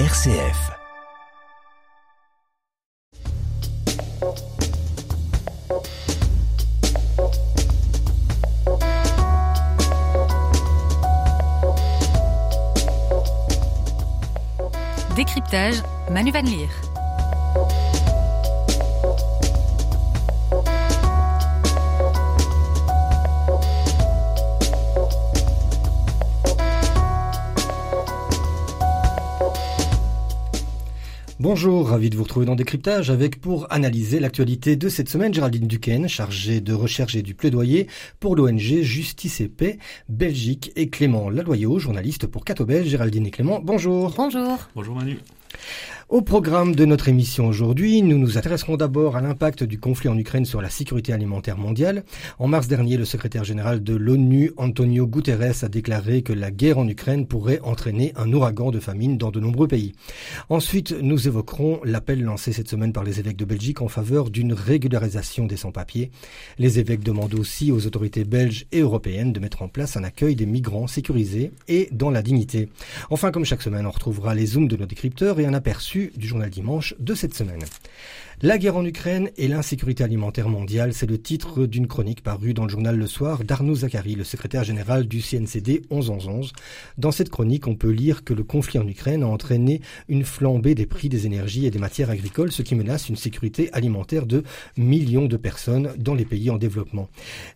RCF. Décryptage, Manu Van Leer. Bonjour, ravi de vous retrouver dans Décryptage avec pour analyser l'actualité de cette semaine Géraldine Duquesne, chargée de recherche et du plaidoyer pour l'ONG Justice et Paix Belgique et Clément Laloyau, journaliste pour Cato Belge. Géraldine et Clément, bonjour. Bonjour. Bonjour Manu. Au programme de notre émission aujourd'hui, nous nous intéresserons d'abord à l'impact du conflit en Ukraine sur la sécurité alimentaire mondiale. En mars dernier, le secrétaire général de l'ONU, Antonio Guterres, a déclaré que la guerre en Ukraine pourrait entraîner un ouragan de famine dans de nombreux pays. Ensuite, nous évoquerons l'appel lancé cette semaine par les évêques de Belgique en faveur d'une régularisation des sans-papiers. Les évêques demandent aussi aux autorités belges et européennes de mettre en place un accueil des migrants sécurisés et dans la dignité. Enfin, comme chaque semaine, on retrouvera les zooms de nos décrypteurs et un aperçu du journal dimanche de cette semaine. La guerre en Ukraine et l'insécurité alimentaire mondiale, c'est le titre d'une chronique parue dans le journal Le Soir d'Arnaud Zachary, le secrétaire général du CNCD 1111. Dans cette chronique, on peut lire que le conflit en Ukraine a entraîné une flambée des prix des énergies et des matières agricoles, ce qui menace une sécurité alimentaire de millions de personnes dans les pays en développement.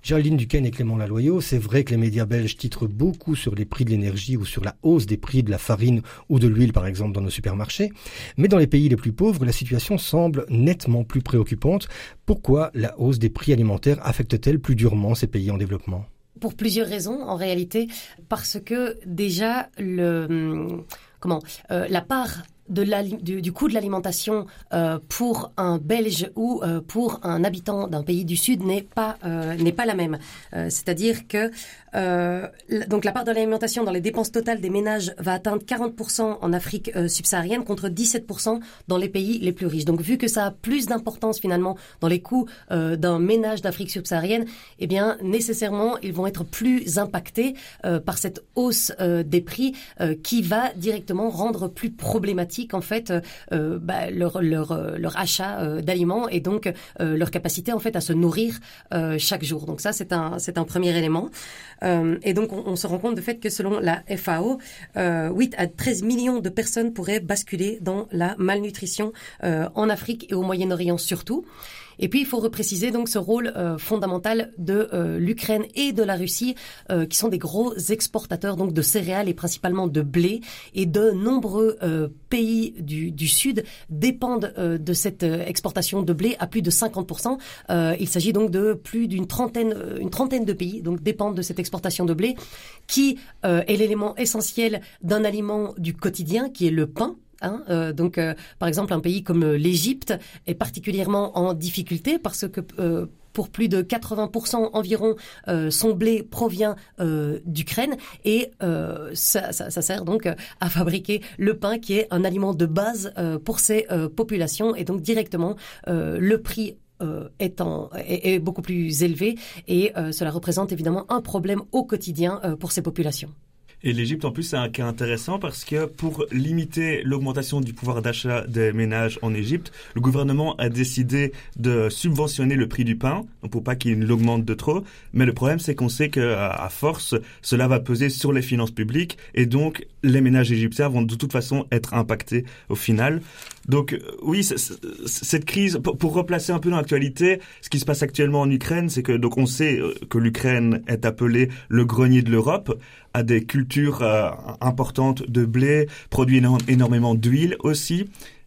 Géraldine Duquesne et Clément Laloyau, c'est vrai que les médias belges titrent beaucoup sur les prix de l'énergie ou sur la hausse des prix de la farine ou de l'huile, par exemple, dans nos supermarchés. Mais dans les pays les plus pauvres, la situation semble nettement plus préoccupante. Pourquoi la hausse des prix alimentaires affecte-t-elle plus durement ces pays en développement? Pour plusieurs raisons, en réalité, parce que déjà le comment euh, la part du, coût de l'alimentation euh, pour un Belge ou euh, pour un habitant d'un pays du Sud n'est pas euh, n'est pas la même. C'est-à-dire que donc la part de l'alimentation dans les dépenses totales des ménages va atteindre 40% en Afrique subsaharienne contre 17% dans les pays les plus riches. Donc vu que ça a plus d'importance finalement dans les coûts d'un ménage d'Afrique subsaharienne, eh bien nécessairement ils vont être plus impactés par cette hausse des prix qui va directement rendre plus problématique en fait euh, euh, bah, leur, euh, achat d'aliments et donc leur capacité en fait à se nourrir chaque jour. Donc ça c'est un c'est un premier élément. et donc on, on, se rend compte de fait que selon la FAO, 8 à 13 millions de personnes pourraient basculer dans la malnutrition en Afrique et au Moyen-Orient surtout. Et puis il faut repréciser donc ce rôle euh, fondamental de euh, l'Ukraine et de la Russie, euh, qui sont des gros exportateurs donc de céréales et principalement de blé. Et de nombreux pays du, du, Sud dépendent de cette exportation de blé à plus de 50%. il s'agit donc de plus d'une trentaine, une trentaine de pays donc dépendent de cette exportation de blé, qui est l'élément essentiel d'un aliment du quotidien, qui est le pain Hein, euh, donc, euh, par exemple, un pays comme euh, l'Égypte est particulièrement en difficulté parce que pour plus de 80% environ, son blé provient d'Ukraine et ça, sert donc à fabriquer le pain qui est un aliment de base pour ces populations et donc directement le prix est, beaucoup plus élevé et cela représente évidemment un problème au quotidien pour ces populations. Et l'Égypte, en plus, c'est un cas intéressant parce que pour limiter l'augmentation du pouvoir d'achat des ménages en Égypte, le gouvernement a décidé de subventionner le prix du pain, pour pas qu'il l'augmente de trop. Mais le problème, c'est qu'on sait qu'à force, cela va peser sur les finances publiques et donc les ménages égyptiens vont de toute façon être impactés au final. Donc euh, oui, cette crise, pour replacer un peu dans l'actualité, ce qui se passe actuellement en Ukraine, c'est que donc on sait euh, que l'Ukraine est appelée le grenier de l'Europe, a des cultures euh, importantes de blé, produit énormément d'huile aussi.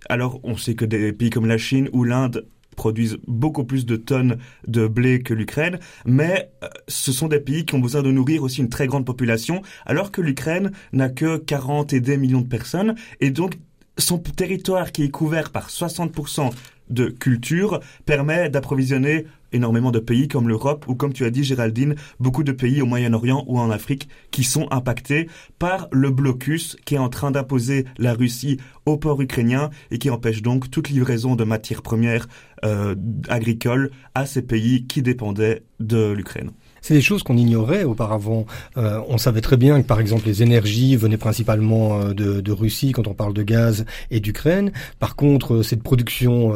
Alors on sait que des pays comme la Chine ou l'Inde produisent beaucoup plus de tonnes de blé que l'Ukraine, mais ce sont des pays qui ont besoin de nourrir aussi une très grande population, alors que l'Ukraine n'a que 40 et des millions de personnes, et donc son territoire qui est couvert par 60% de culture permet d'approvisionner énormément de pays comme l'Europe ou comme tu as dit Géraldine, beaucoup de pays au Moyen-Orient ou en Afrique qui sont impactés par le blocus qui est en train d'imposer la Russie au port ukrainien et qui empêche donc toute livraison de matières premières euh, agricoles à ces pays qui dépendaient de l'Ukraine. C'est des choses qu'on ignorait auparavant. Euh, on savait très bien que par exemple les énergies venaient principalement euh, de, de Russie quand on parle de gaz et d'Ukraine. Par contre, euh, cette production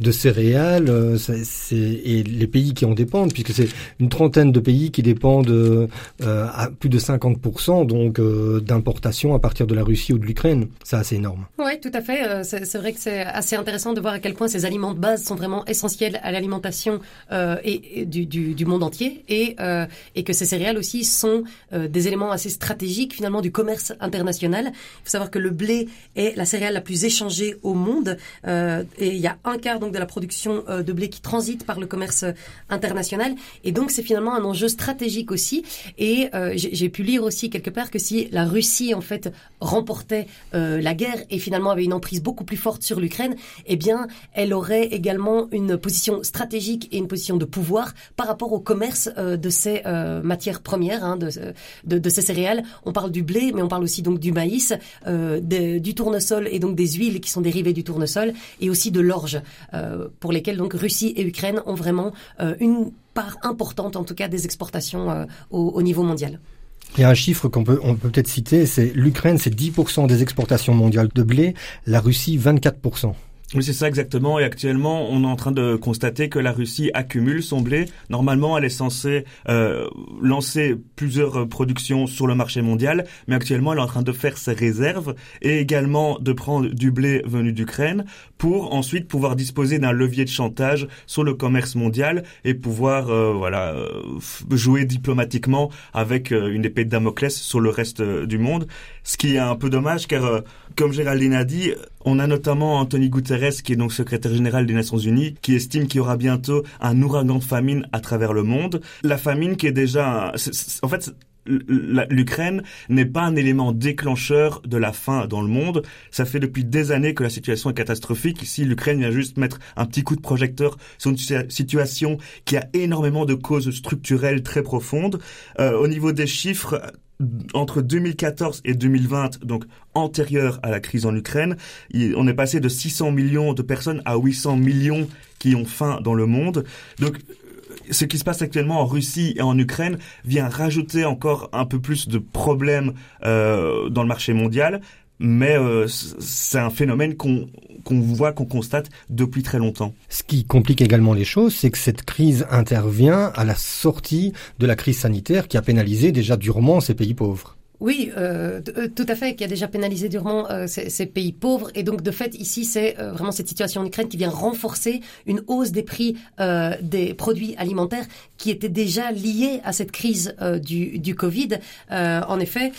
de céréales c'est, et les pays qui en dépendent, puisque c'est une trentaine de pays qui dépendent à plus de 50% donc d'importation à partir de la Russie ou de l'Ukraine. C'est assez énorme. Oui, tout à fait. C'est, c'est vrai que c'est assez intéressant de voir à quel point ces aliments de base sont vraiment essentiels à l'alimentation et, du, du, du, monde entier et euh, et que ces céréales aussi sont euh, des éléments assez stratégiques finalement du commerce international. Il faut savoir que le blé est la céréale la plus échangée au monde euh, et il y a un quart donc de la production de blé qui transite par le commerce international et donc c'est finalement un enjeu stratégique aussi et j'ai pu lire aussi quelque part que si la Russie en fait remportait la guerre et finalement avait une emprise beaucoup plus forte sur l'Ukraine, eh bien elle aurait également une position stratégique et une position de pouvoir par rapport au commerce de ces euh, matières premières, hein, de, ces céréales. On parle du blé, mais on parle aussi donc du maïs, euh, du tournesol et donc des huiles qui sont dérivées du tournesol, et aussi de l'orge, euh, pour lesquelles donc Russie et Ukraine ont vraiment une part importante, en tout cas, des exportations au, au niveau mondial. Il y a un chiffre qu'on peut peut peut-être citer, c'est l'Ukraine, c'est 10% des exportations mondiales de blé, la Russie 24%. Oui, c'est ça exactement. Et actuellement, on est en train de constater que la Russie accumule son blé. Normalement, elle est censée euh, lancer plusieurs euh, productions sur le marché mondial, mais actuellement, elle est en train de faire ses réserves et également de prendre du blé venu d'Ukraine pour ensuite pouvoir disposer d'un levier de chantage sur le commerce mondial et pouvoir euh, voilà euh, jouer diplomatiquement avec une épée de Damoclès sur le reste du monde. Ce qui est un peu dommage car, comme Géraldine a dit, on a notamment Anthony Guterres, qui est donc secrétaire général des Nations Unies, qui estime qu'il y aura bientôt un ouragan de famine à travers le monde. La famine qui est déjà... en fait, l'Ukraine n'est pas un élément déclencheur de la faim dans le monde. Ça fait depuis des années que la situation est catastrophique. Ici, l'Ukraine vient juste mettre un petit coup de projecteur sur une situation qui a énormément de causes structurelles très profondes. Euh, au niveau des chiffres, entre 2014 et 2020, donc antérieur à la crise en Ukraine, on est passé de 600 millions de personnes à 800 millions qui ont faim dans le monde. Donc ce qui se passe actuellement en Russie et en Ukraine vient rajouter encore un peu plus de problèmes euh, dans le marché mondial, mais euh, c'est un phénomène qu'on qu'on voit, qu'on constate depuis très longtemps. Ce qui complique également les choses, c'est que cette crise intervient à la sortie de la crise sanitaire qui a pénalisé déjà durement ces pays pauvres. Oui, euh, euh, tout à fait, qui a déjà pénalisé durement euh, ces, pays pauvres. Et donc, de fait, ici, c'est vraiment cette situation en Ukraine qui vient renforcer une hausse des prix des produits alimentaires qui était déjà liée à cette crise du, Covid. en effet,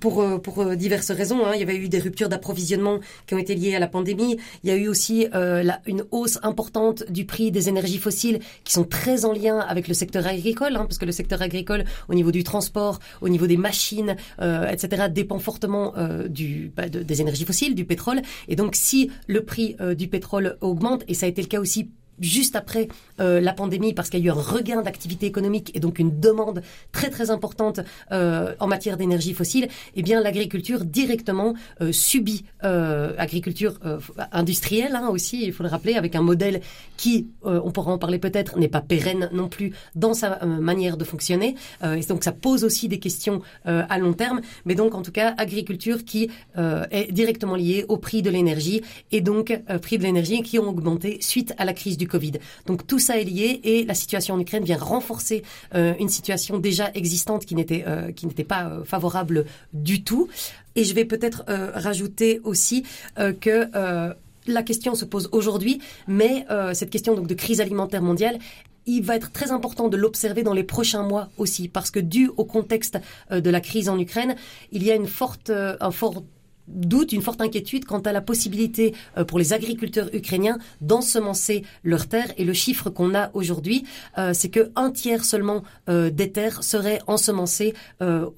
pour, diverses raisons, hein, il y avait eu des ruptures d'approvisionnement qui ont été liées à la pandémie. Il y a eu aussi une hausse importante du prix des énergies fossiles qui sont très en lien avec le secteur agricole, hein, parce que le secteur agricole, au niveau du transport, au niveau des machines, euh, etc., dépend fortement euh, du, bah, des énergies fossiles, du pétrole. Et donc, si le prix euh, du pétrole augmente, et ça a été le cas aussi juste après euh, la pandémie parce qu'il y a eu un regain d'activité économique et donc une demande très très importante euh, en matière d'énergie fossile, eh bien l'agriculture directement euh, subit agriculture industrielle hein, aussi, il faut le rappeler, avec un modèle qui, on pourra en parler peut-être, n'est pas pérenne non plus dans sa manière de fonctionner. et donc ça pose aussi des questions à long terme, mais donc en tout cas agriculture qui est directement liée au prix de l'énergie et donc prix de l'énergie qui ont augmenté suite à la crise du Covid. Donc tout ça est lié et la situation en Ukraine vient renforcer euh, une situation déjà existante qui n'était euh, pas euh, favorable du tout. Et je vais peut-être rajouter aussi que la question se pose aujourd'hui, mais cette question donc de crise alimentaire mondiale, il va être très important de l'observer dans les prochains mois aussi, parce que dû au contexte de la crise en Ukraine, il y a une forte, un fort doute, une forte inquiétude quant à la possibilité euh, pour les agriculteurs ukrainiens d'ensemencer leurs terres. Et le chiffre qu'on a aujourd'hui, euh, c'est que un tiers seulement euh, des terres seraient ensemencées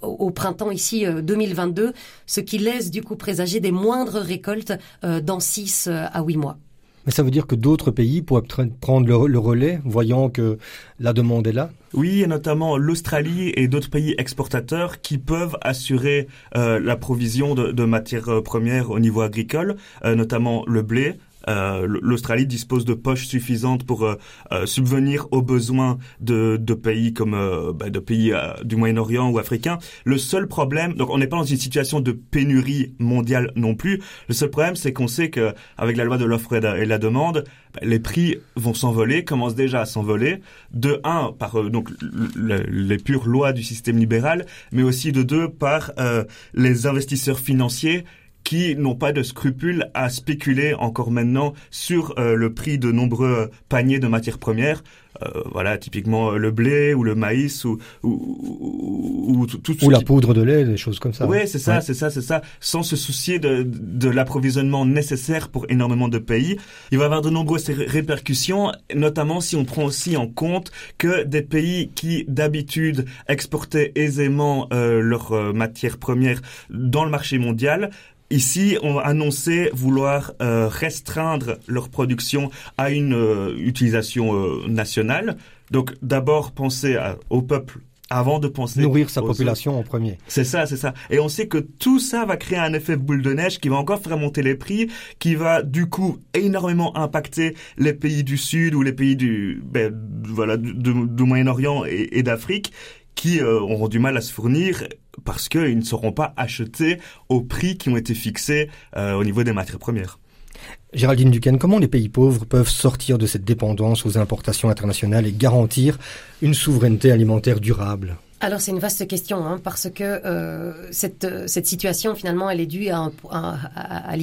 au printemps ici 2022, ce qui laisse du coup présager des moindres récoltes dans 6 à 8 mois. Mais ça veut dire que d'autres pays pourraient prendre le, relais, voyant que la demande est là. Oui, et notamment l'Australie et d'autres pays exportateurs qui peuvent assurer euh, la provision de, matières premières au niveau agricole, euh, notamment le blé, l'Australie dispose de poches suffisantes pour subvenir aux besoins de, de pays comme bah, de pays du Moyen-Orient ou africains. Le seul problème, donc on n'est pas dans une situation de pénurie mondiale non plus. Le seul problème, c'est qu'on sait que avec la loi de l'offre et la demande, bah, les prix vont s'envoler, commencent déjà à s'envoler. De un, par euh, donc les pures lois du système libéral, mais aussi de deux, par euh, les investisseurs financiers qui n'ont pas de scrupules à spéculer encore maintenant sur euh, le prix de nombreux paniers de matières premières. Euh, voilà, typiquement euh, le blé ou le maïs ou ou, ou, tout, ou la poudre de lait, des choses comme ça. Oui, c'est ça, c'est ça, c'est ça. Sans se soucier de, de l'approvisionnement nécessaire pour énormément de pays, il va y avoir de nombreuses répercussions, notamment si on prend aussi en compte que des pays qui d'habitude exportaient aisément euh, leurs matières premières dans le marché mondial Ici, on a annoncé vouloir euh, restreindre leur production à une euh, utilisation euh, nationale. Donc d'abord penser au peuple avant de penser nourrir sa population en premier. C'est ça, c'est ça. Et on sait que tout ça va créer un effet boule de neige qui va encore faire monter les prix, qui va du coup énormément impacter les pays du Sud ou les pays du ben, voilà du, Moyen-Orient et d'Afrique qui euh, auront du mal à se fournir parce qu'ils ne seront pas achetés au prix qui ont été fixés euh, au niveau des matières premières. Géraldine Duquesne, comment les pays pauvres peuvent sortir de cette dépendance aux importations internationales et garantir une souveraineté alimentaire durable? Alors c'est une vaste question hein, parce que euh, cette, cette situation finalement elle est due à un, à,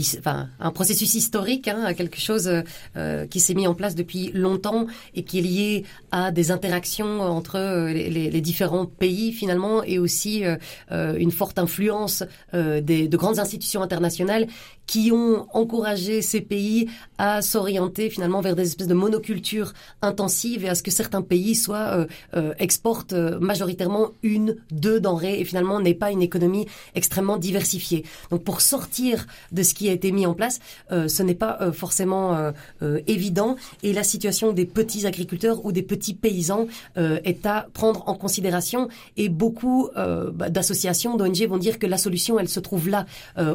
un processus historique, hein, à quelque chose euh, qui s'est mis en place depuis longtemps et qui est lié à des interactions entre euh, les, différents pays finalement et aussi euh, euh, une forte influence des, de grandes institutions internationales qui ont encouragé ces pays à s'orienter finalement vers des espèces de monocultures intensives et à ce que certains pays soient exportent majoritairement une, deux denrées et finalement n'est pas une économie extrêmement diversifiée. Donc pour sortir de ce qui a été mis en place, euh, ce n'est pas euh, forcément euh, évident et la situation des petits agriculteurs ou des petits paysans est à prendre en considération et beaucoup bah, d'associations, d'ONG vont dire que la solution, elle se trouve là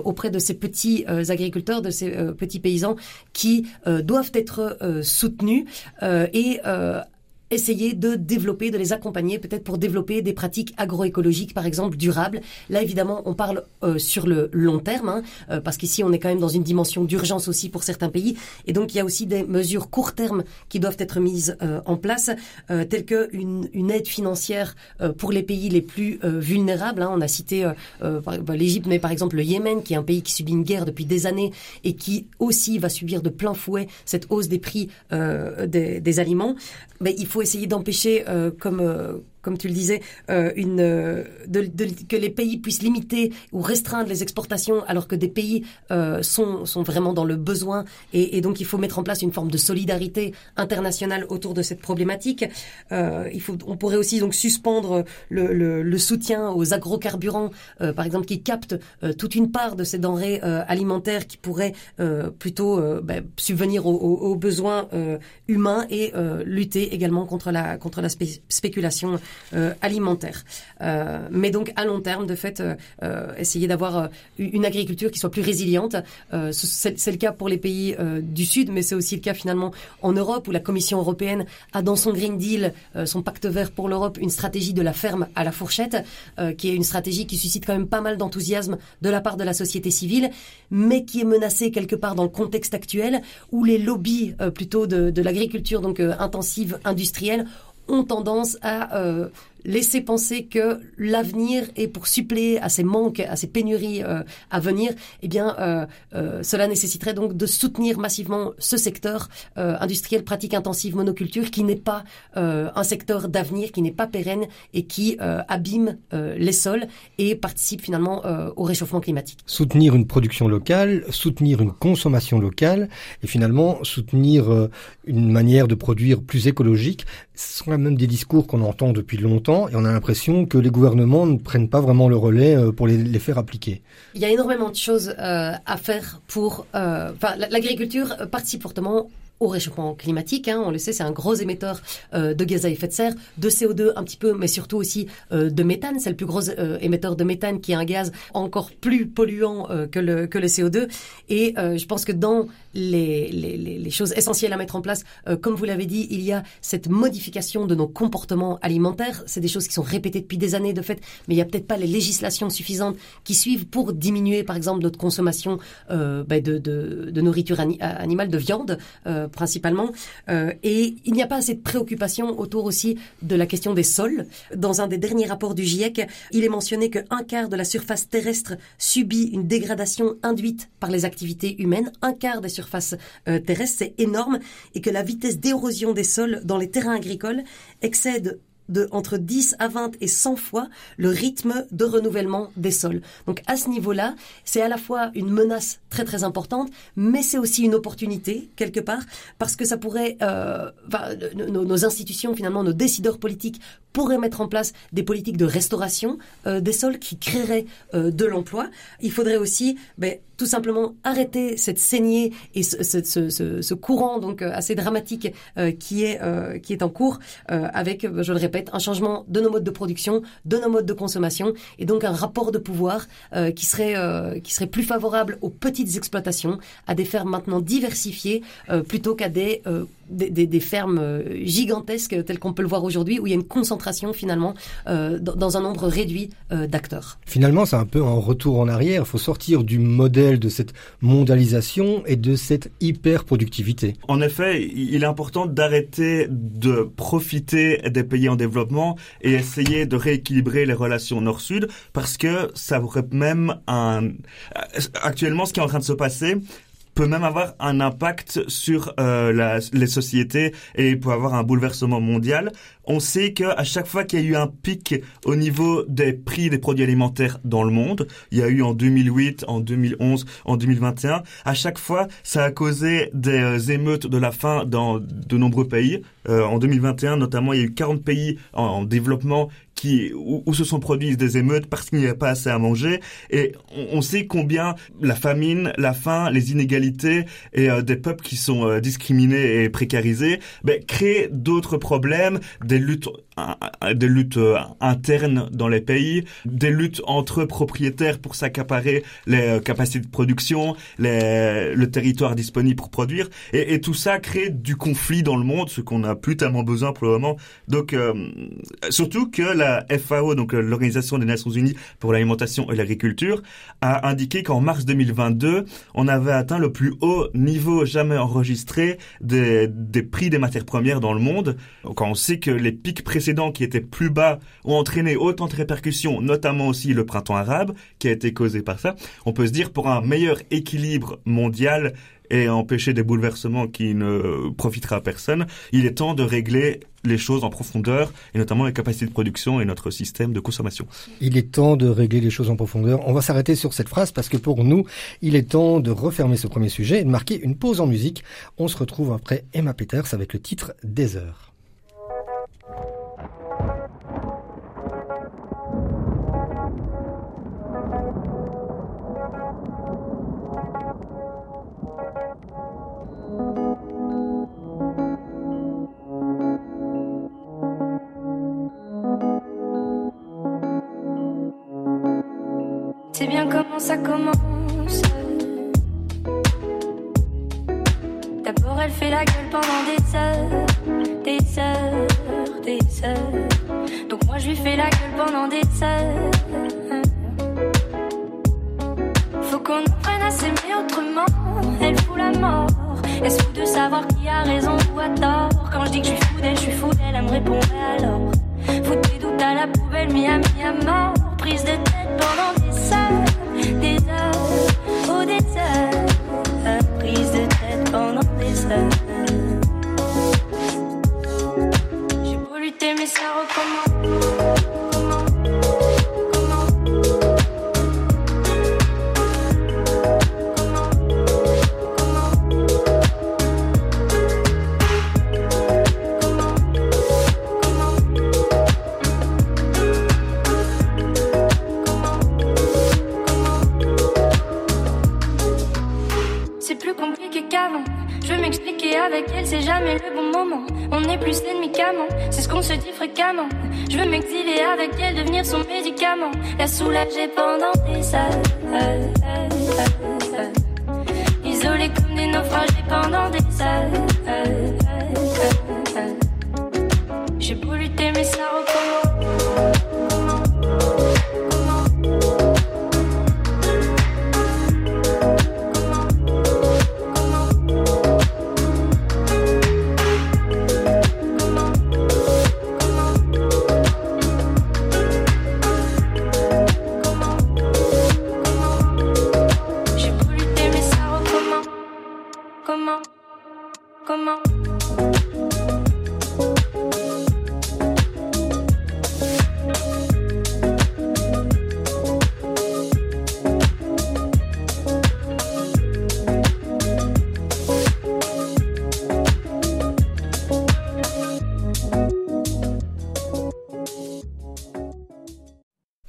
auprès de ces petits agriculteurs, de ces petits paysans qui doivent être soutenus et essayer de développer, de les accompagner peut-être pour développer des pratiques agroécologiques, par exemple, durables. Là, évidemment, on parle euh, sur le long terme, hein, euh, parce qu'ici, on est quand même dans une dimension d'urgence aussi pour certains pays. Et donc, il y a aussi des mesures court terme qui doivent être mises euh, en place, telles que une, aide financière pour les pays les plus vulnérables. Hein. On a cité l'Égypte, mais par exemple le Yémen, qui est un pays qui subit une guerre depuis des années et qui aussi va subir de plein fouet cette hausse des prix des, aliments. Essayer d'empêcher, euh, comme euh, comme tu le disais, euh, une, euh, de, de, que les pays puissent limiter ou restreindre les exportations alors que des pays euh, sont, sont vraiment dans le besoin et, et, donc il faut mettre en place une forme de solidarité internationale autour de cette problématique. Euh, il faut, on pourrait aussi donc suspendre le, le, le soutien aux agrocarburants, euh, par exemple, qui captent euh, toute une part de ces denrées alimentaires qui pourraient plutôt ben, subvenir aux, aux, aux besoins humains et lutter également contre la contre la spéculation alimentaire. Euh, mais donc à long terme, de fait, euh, essayer d'avoir une agriculture qui soit plus résiliente. c'est le cas pour les pays du Sud, mais c'est aussi le cas finalement en Europe, où la Commission européenne a dans son Green Deal, son pacte vert pour l'Europe, une stratégie de la ferme à la fourchette, qui est une stratégie qui suscite quand même pas mal d'enthousiasme de la part de la société civile, mais qui est menacée quelque part dans le contexte actuel, où les lobbies plutôt de, de l'agriculture donc intensive industrielle ont tendance à euh, laisser penser que l'avenir est pour suppléer à ces manques, à ces pénuries euh, à venir, eh bien, euh, euh, cela nécessiterait donc de soutenir massivement ce secteur industriel pratique intensive monoculture qui n'est pas un secteur d'avenir, qui n'est pas pérenne et qui abîme les sols et participe finalement au réchauffement climatique. Soutenir une production locale, soutenir une consommation locale et finalement soutenir une manière de produire plus écologique, ce sont même des discours qu'on entend depuis longtemps et on a l'impression que les gouvernements ne prennent pas vraiment le relais euh, pour les, faire appliquer. Il y a énormément de choses euh, à faire pour... Euh, l'agriculture participe fortement au réchauffement climatique. Hein, on le sait, c'est un gros émetteur euh, de gaz à effet de serre, de CO2 un petit peu, mais surtout aussi euh, de méthane. C'est le plus gros émetteur de méthane qui est un gaz encore plus polluant que, le, que le CO2. Et je pense que dans les, choses essentielles à mettre en place, comme vous l'avez dit, il y a cette modification de nos comportements alimentaires. C'est des choses qui sont répétées depuis des années de fait, mais il n'y a peut-être pas les législations suffisantes qui suivent pour diminuer, par exemple, notre consommation euh, ben de, nourriture animale, de viande euh, principalement. Euh, et il n'y a pas assez de préoccupation autour aussi de la question des sols. Dans un des derniers rapports du GIEC, il est mentionné qu'un quart de la surface terrestre subit une dégradation induite par les activités humaines. Un quart des terrestres, c'est énorme, et que la vitesse d'érosion des sols dans les terrains agricoles excède de entre 10 à 20 et 100 fois le rythme de renouvellement des sols. Donc à ce niveau-là, c'est à la fois une menace très très importante, mais c'est aussi une opportunité quelque part parce que ça pourrait, euh, nos, nos, institutions finalement, nos décideurs politiques pourraient mettre en place des politiques de restauration euh, des sols qui créeraient euh, de l'emploi. Il faudrait aussi ben, tout simplement arrêter cette saignée et ce, courant donc euh, assez dramatique qui est qui est en cours avec je le répète un changement de nos modes de production, de nos modes de consommation et donc un rapport de pouvoir qui serait qui serait plus favorable aux petites exploitations, à des fermes maintenant diversifiées plutôt qu'à des des, des, des, fermes gigantesques telles qu'on peut le voir aujourd'hui, où il y a une concentration finalement euh, dans, dans, un nombre réduit euh, d'acteurs. Finalement, c'est un peu un retour en arrière. Il faut sortir du modèle de cette mondialisation et de cette hyper-productivité. En effet, il est important d'arrêter de profiter des pays en développement et essayer de rééquilibrer les relations nord-sud, parce que ça aurait même un... Actuellement, ce qui est en train de se passer, peut même avoir un impact sur euh, la, les sociétés et peut avoir un bouleversement mondial. On sait qu'à chaque fois qu'il y a eu un pic au niveau des prix des produits alimentaires dans le monde, il y a eu en 2008, en 2011, en 2021, à chaque fois, ça a causé des euh, émeutes de la faim dans de nombreux pays. Euh, en 2021, notamment, il y a eu 40 pays en, en développement qui où, où, se sont produites des émeutes parce qu'il n'y avait pas assez à manger. Et on, on, sait combien la famine, la faim, les inégalités et euh, des peuples qui sont euh, discriminés et précarisés ben, créent d'autres problèmes, des luttes des luttes euh, internes dans les pays, des luttes entre propriétaires pour s'accaparer les euh, capacités de production, les, le territoire disponible pour produire, et, tout ça crée du conflit dans le monde, ce qu'on n'a plus tellement besoin pour le moment. Donc, euh, surtout que la FAO, donc l'Organisation des Nations Unies pour l'alimentation et l'agriculture, a indiqué qu'en mars 2022, on avait atteint le plus haut niveau jamais enregistré des, des prix des matières premières dans le monde. Quand on sait que les pics précédents précédents qui étaient plus bas ont entraîné autant de répercussions, notamment aussi le printemps arabe qui a été causé par ça, on peut se dire pour un meilleur équilibre mondial et empêcher des bouleversements qui ne profitera à personne, il est temps de régler les choses en profondeur, et notamment les capacités de production et notre système de consommation. Il est temps de régler les choses en profondeur. On va s'arrêter sur cette phrase parce que pour nous, il est temps de refermer ce premier sujet et de marquer une pause en musique. On se retrouve après Emma Peters avec le titre Des heures. Bien comment ça commence. D'abord, elle fait la gueule pendant des heures, des heures, des heures. Donc, moi, je lui fais la gueule pendant des heures. Faut qu'on apprenne à s'aimer autrement. Elle fout la mort. Se fout de savoir qui a raison ou a tort? Quand je dis que je suis fou d'elle, je suis fou d'elle, elle me répondrait alors. Faut des doutes à la poubelle, mis à mi à mort. Prise de tête pendant des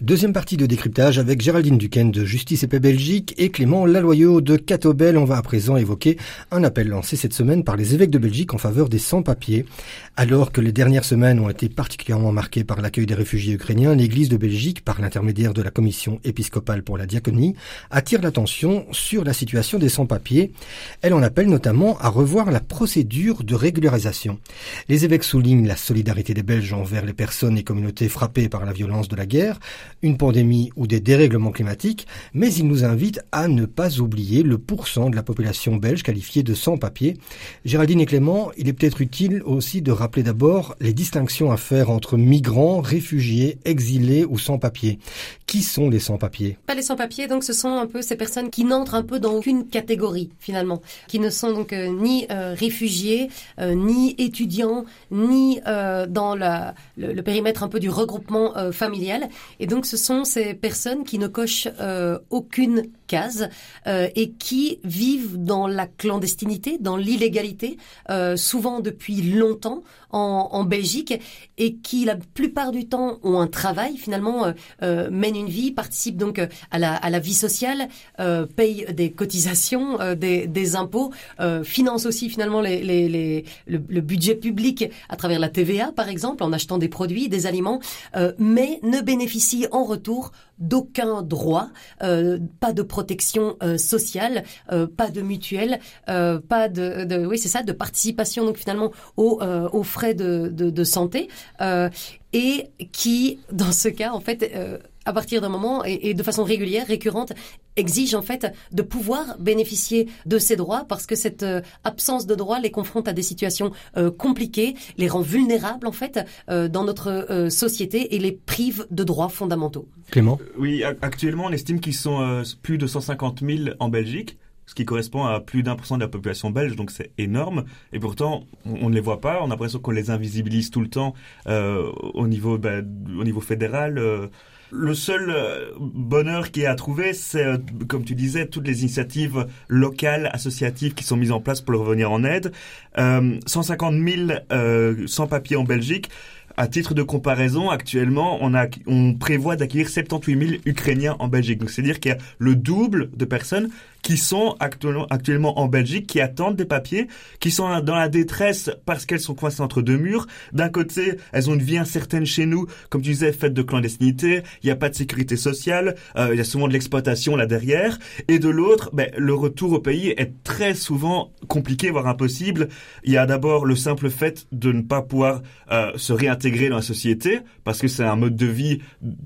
Deuxième partie de décryptage avec Géraldine Duquesne de Justice et Paix Belgique et Clément Laloyau de Catobel. On va à présent évoquer un appel lancé cette semaine par les évêques de Belgique en faveur des sans-papiers. Alors que les dernières semaines ont été particulièrement marquées par l'accueil des réfugiés ukrainiens, l'Église de Belgique, par l'intermédiaire de la Commission épiscopale pour la diaconie, attire l'attention sur la situation des sans-papiers. Elle en appelle notamment à revoir la procédure de régularisation. Les évêques soulignent la solidarité des Belges envers les personnes et communautés frappées par la violence de la guerre, une pandémie ou des dérèglements climatiques, mais ils nous invitent à ne pas oublier le pourcent de la population belge qualifiée de sans-papiers. Géraldine et Clément, il est peut-être utile aussi de rappeler d'abord les distinctions à faire entre migrants, réfugiés, exilés ou sans-papiers. Qui sont les sans-papiers? Pas les sans-papiers, donc ce sont un peu ces personnes qui n'entrent un peu dans aucune catégorie finalement, qui ne sont donc euh, ni euh, réfugiés, euh, ni étudiants, ni euh, dans la, le, le, périmètre un peu du regroupement euh, familial. Et donc ce sont ces personnes qui ne cochent euh, aucune case et qui vivent dans la clandestinité, dans l'illégalité, souvent depuis longtemps en, Belgique, et qui la plupart du temps ont un travail finalement, mènent une vie, participent donc à la, à la vie sociale, payent des cotisations, des, des, impôts, financent aussi finalement les, les, le, budget public à travers la TVA par exemple, en achetant des produits, des aliments, mais ne bénéficient en retour d'aucun droit, euh, pas de protection euh, sociale, euh, pas de mutuelle, pas de, oui c'est ça, de participation donc finalement aux, frais de santé et qui dans ce cas en fait à partir d'un moment et, et, de façon régulière, récurrente, exige en fait de pouvoir bénéficier de ces droits parce que cette euh, absence de droits les confronte à des situations euh, compliquées, les rend vulnérables en fait euh, dans notre société et les prive de droits fondamentaux. Clément? Oui, actuellement on estime qu'ils sont plus de 150 000 en Belgique ce qui correspond à plus d'un pour cent de la population belge, donc c'est énorme. Et pourtant, on, on, ne les voit pas. On a l'impression qu'on les invisibilise tout le temps euh, au niveau, bah, au niveau fédéral. Euh, le seul bonheur qui est à trouver, c'est, comme tu disais, toutes les initiatives locales, associatives qui sont mises en place pour leur venir en aide. Euh, 150 000 euh, sans-papiers en Belgique. À titre de comparaison, actuellement, on, a, on prévoit d'accueillir 78 000 Ukrainiens en Belgique. Donc, c'est-à-dire qu'il y a le double de personnes qui sont actuellement, en Belgique, qui attendent des papiers, qui sont dans la détresse parce qu'elles sont coincées entre deux murs. D'un côté, elles ont une vie incertaine chez nous, comme tu disais, faite de clandestinité, il n'y a pas de sécurité sociale, euh, il y a souvent de l'exploitation là derrière. Et de l'autre, ben, le retour au pays est très souvent compliqué, voire impossible. Il y a d'abord le simple fait de ne pas pouvoir euh, se réintégrer dans la société, parce que c'est un mode de vie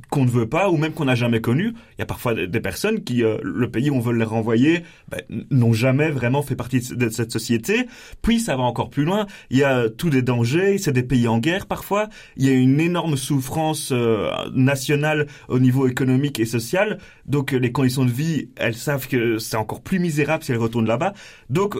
qu'on ne veut pas, ou même qu'on n'a jamais connu. Il y a parfois des personnes qui, euh, le pays, on veut les renvoyer ben, n'ont jamais vraiment fait partie de cette société. Puis ça va encore plus loin. Il y a tous des dangers. C'est des pays en guerre parfois. Il y a une énorme souffrance euh, nationale au niveau économique et social. Donc les conditions de vie, elles savent que c'est encore plus misérable si elles retournent là-bas. Donc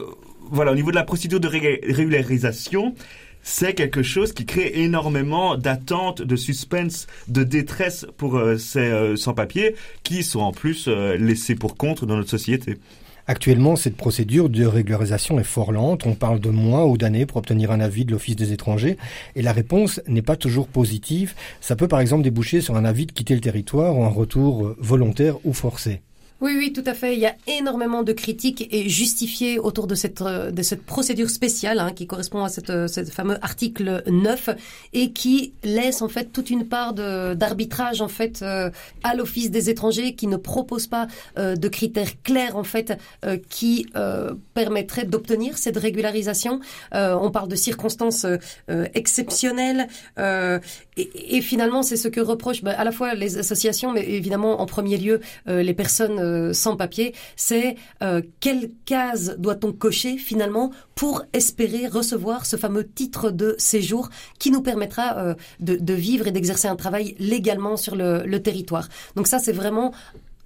voilà, au niveau de la procédure de ré régularisation, c'est quelque chose qui crée énormément d'attentes, de suspense, de détresse pour euh, ces euh, sans-papiers qui sont en plus euh, laissés pour compte dans notre société. Actuellement, cette procédure de régularisation est fort lente. On parle de mois ou d'années pour obtenir un avis de l'Office des étrangers et la réponse n'est pas toujours positive. Ça peut par exemple déboucher sur un avis de quitter le territoire ou un retour volontaire ou forcé. Oui, oui, tout à fait. Il y a énormément de critiques et justifiées autour de cette euh, procédure spéciale hein, qui correspond à cette, euh, fameux article 9 et qui laisse en fait toute une part d'arbitrage en fait euh, à l'Office des étrangers qui ne propose pas de critères clairs en fait qui permettraient d'obtenir cette régularisation. on parle de circonstances exceptionnelles et, et, finalement c'est ce que reprochent bah, à la fois les associations mais évidemment en premier lieu les personnes euh, sans papier, c'est euh, quelle case doit-on cocher finalement pour espérer recevoir ce fameux titre de séjour qui nous permettra euh, de, vivre et d'exercer un travail légalement sur le, territoire. Donc ça, c'est vraiment